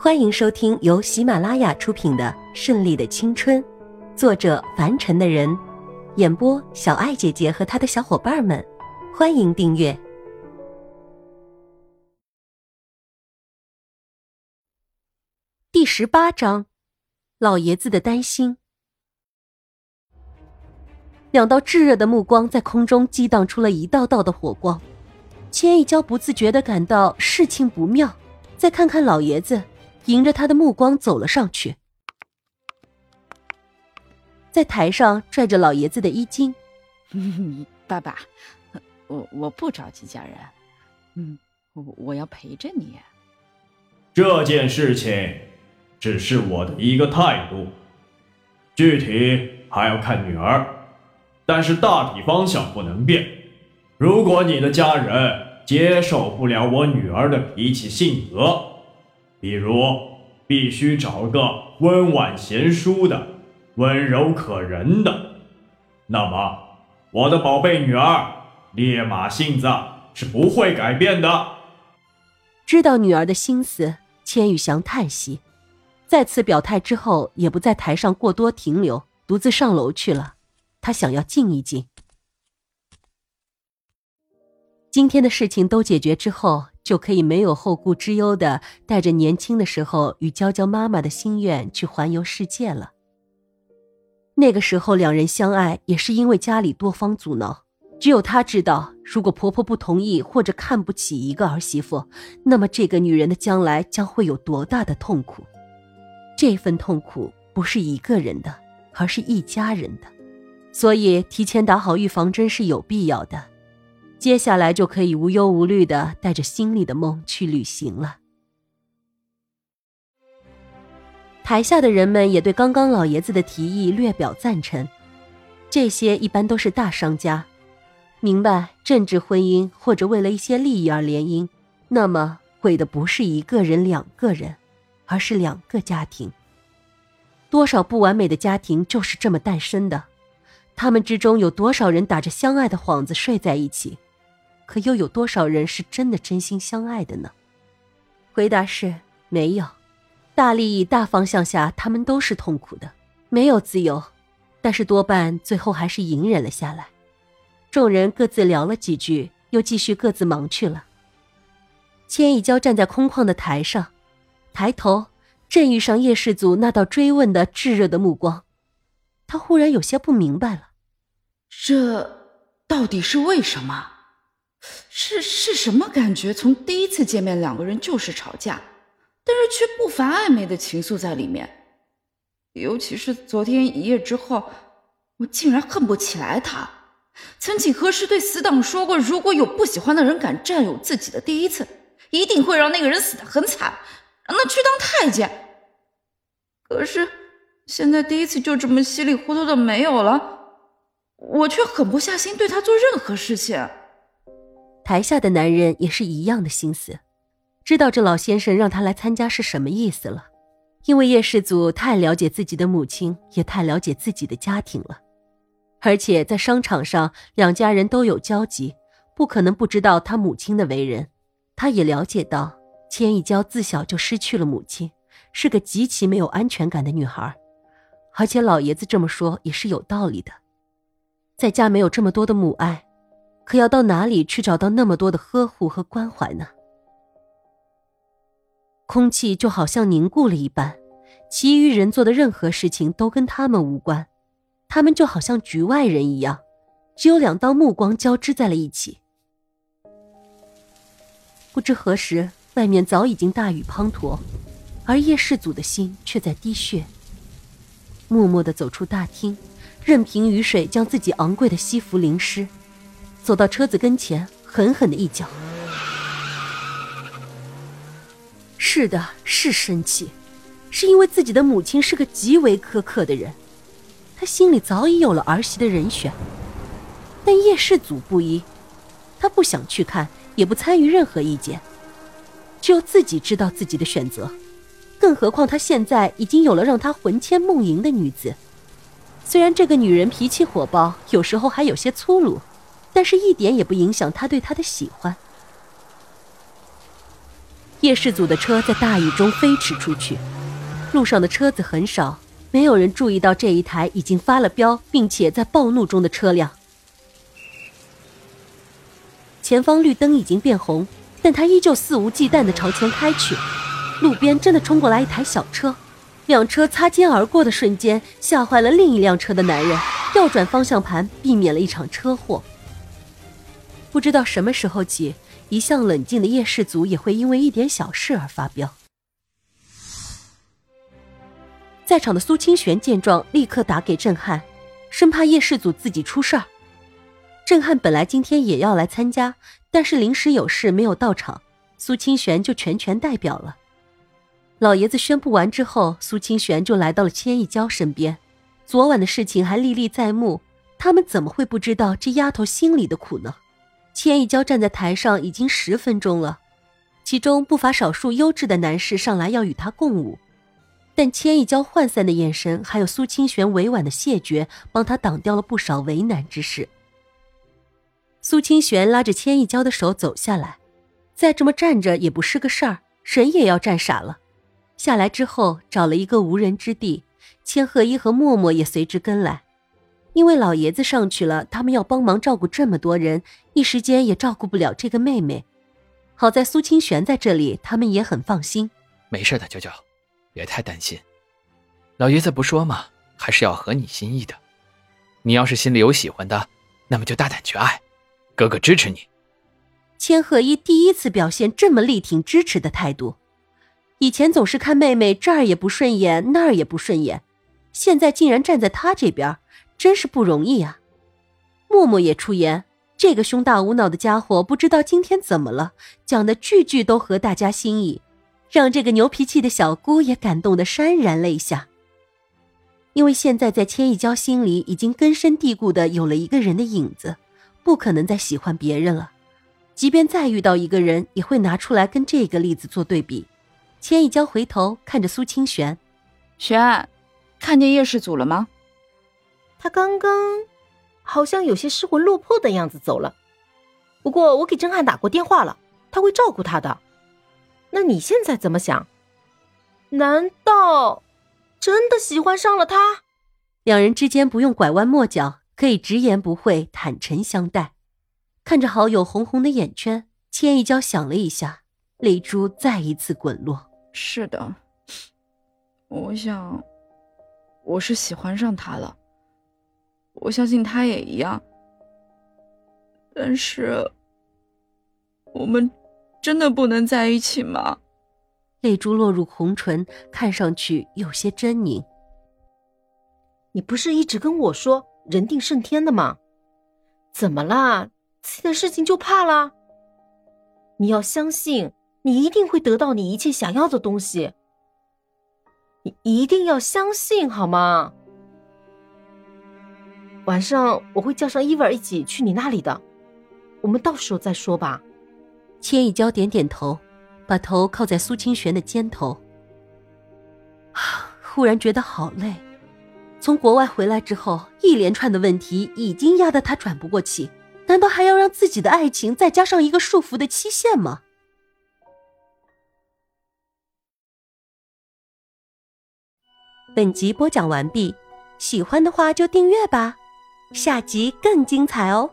欢迎收听由喜马拉雅出品的《顺利的青春》，作者凡尘的人，演播小爱姐姐和她的小伙伴们。欢迎订阅第十八章：老爷子的担心。两道炙热的目光在空中激荡出了一道道的火光，千一娇不自觉的感到事情不妙。再看看老爷子。迎着他的目光走了上去，在台上拽着老爷子的衣襟。爸爸，我我不着急嫁人，嗯，我我要陪着你。这件事情只是我的一个态度，具体还要看女儿，但是大体方向不能变。如果你的家人接受不了我女儿的脾气性格，比如，必须找个温婉贤淑的、温柔可人的。那么，我的宝贝女儿烈马性子是不会改变的。知道女儿的心思，千羽祥叹息，再次表态之后，也不在台上过多停留，独自上楼去了。他想要静一静。今天的事情都解决之后。就可以没有后顾之忧的带着年轻的时候与娇娇妈妈的心愿去环游世界了。那个时候两人相爱也是因为家里多方阻挠，只有她知道，如果婆婆不同意或者看不起一个儿媳妇，那么这个女人的将来将会有多大的痛苦。这份痛苦不是一个人的，而是一家人的，所以提前打好预防针是有必要的。接下来就可以无忧无虑的带着心里的梦去旅行了。台下的人们也对刚刚老爷子的提议略表赞成。这些一般都是大商家，明白政治婚姻或者为了一些利益而联姻，那么毁的不是一个人、两个人，而是两个家庭。多少不完美的家庭就是这么诞生的，他们之中有多少人打着相爱的幌子睡在一起？可又有多少人是真的真心相爱的呢？回答是没有。大利益大方向下，他们都是痛苦的，没有自由。但是多半最后还是隐忍了下来。众人各自聊了几句，又继续各自忙去了。千一娇站在空旷的台上，抬头正遇上叶氏族那道追问的炙热的目光，他忽然有些不明白了：这到底是为什么？是是什么感觉？从第一次见面，两个人就是吵架，但是却不乏暧昧的情愫在里面。尤其是昨天一夜之后，我竟然恨不起来他。曾几何时，对死党说过，如果有不喜欢的人敢占有自己的第一次，一定会让那个人死得很惨，让他去当太监。可是现在第一次就这么稀里糊涂的没有了，我却狠不下心对他做任何事情。台下的男人也是一样的心思，知道这老先生让他来参加是什么意思了。因为叶世祖太了解自己的母亲，也太了解自己的家庭了，而且在商场上两家人都有交集，不可能不知道他母亲的为人。他也了解到千一娇自小就失去了母亲，是个极其没有安全感的女孩，而且老爷子这么说也是有道理的，在家没有这么多的母爱。可要到哪里去找到那么多的呵护和关怀呢？空气就好像凝固了一般，其余人做的任何事情都跟他们无关，他们就好像局外人一样，只有两道目光交织在了一起。不知何时，外面早已经大雨滂沱，而叶世祖的心却在滴血。默默的走出大厅，任凭雨水将自己昂贵的西服淋湿。走到车子跟前，狠狠的一脚。是的，是生气，是因为自己的母亲是个极为苛刻的人，他心里早已有了儿媳的人选。但叶世祖不依，他不想去看，也不参与任何意见，只有自己知道自己的选择。更何况他现在已经有了让他魂牵梦萦的女子，虽然这个女人脾气火爆，有时候还有些粗鲁。但是，一点也不影响他对她的喜欢。叶氏组的车在大雨中飞驰出去，路上的车子很少，没有人注意到这一台已经发了飙并且在暴怒中的车辆。前方绿灯已经变红，但他依旧肆无忌惮地朝前开去。路边真的冲过来一台小车，两车擦肩而过的瞬间，吓坏了另一辆车的男人，调转方向盘，避免了一场车祸。不知道什么时候起，一向冷静的叶氏族也会因为一点小事而发飙。在场的苏清玄见状，立刻打给郑汉，生怕叶氏族自己出事儿。郑汉本来今天也要来参加，但是临时有事没有到场，苏清玄就全权代表了。老爷子宣布完之后，苏清玄就来到了千亿娇身边。昨晚的事情还历历在目，他们怎么会不知道这丫头心里的苦呢？千亿娇站在台上已经十分钟了，其中不乏少数优质的男士上来要与她共舞，但千亿娇涣散的眼神，还有苏清玄委婉的谢绝，帮他挡掉了不少为难之事。苏清玄拉着千亿娇的手走下来，再这么站着也不是个事儿，人也要站傻了。下来之后，找了一个无人之地，千鹤一和默默也随之跟来。因为老爷子上去了，他们要帮忙照顾这么多人，一时间也照顾不了这个妹妹。好在苏清玄在这里，他们也很放心。没事的，舅舅，别太担心。老爷子不说嘛，还是要合你心意的。你要是心里有喜欢的，那么就大胆去爱，哥哥支持你。千鹤一第一次表现这么力挺支持的态度，以前总是看妹妹这儿也不顺眼，那儿也不顺眼，现在竟然站在他这边。真是不容易啊！默默也出言，这个胸大无脑的家伙不知道今天怎么了，讲的句句都合大家心意，让这个牛脾气的小姑也感动的潸然泪下。因为现在在千亿娇心里已经根深蒂固的有了一个人的影子，不可能再喜欢别人了。即便再遇到一个人，也会拿出来跟这个例子做对比。千亿娇回头看着苏清玄，玄，看见叶氏祖了吗？他刚刚好像有些失魂落魄的样子走了，不过我给郑汉打过电话了，他会照顾他的。那你现在怎么想？难道真的喜欢上了他？两人之间不用拐弯抹角，可以直言不讳、坦诚相待。看着好友红红的眼圈，千一娇想了一下，泪珠再一次滚落。是的，我想我是喜欢上他了。我相信他也一样，但是我们真的不能在一起吗？泪珠落入红唇，看上去有些狰狞。你不是一直跟我说人定胜天的吗？怎么啦？自己的事情就怕了？你要相信，你一定会得到你一切想要的东西。你一定要相信，好吗？晚上我会叫上伊娃一起去你那里的，我们到时候再说吧。千一娇点点头，把头靠在苏清玄的肩头。忽然觉得好累，从国外回来之后，一连串的问题已经压得他喘不过气，难道还要让自己的爱情再加上一个束缚的期限吗？本集播讲完毕，喜欢的话就订阅吧。下集更精彩哦！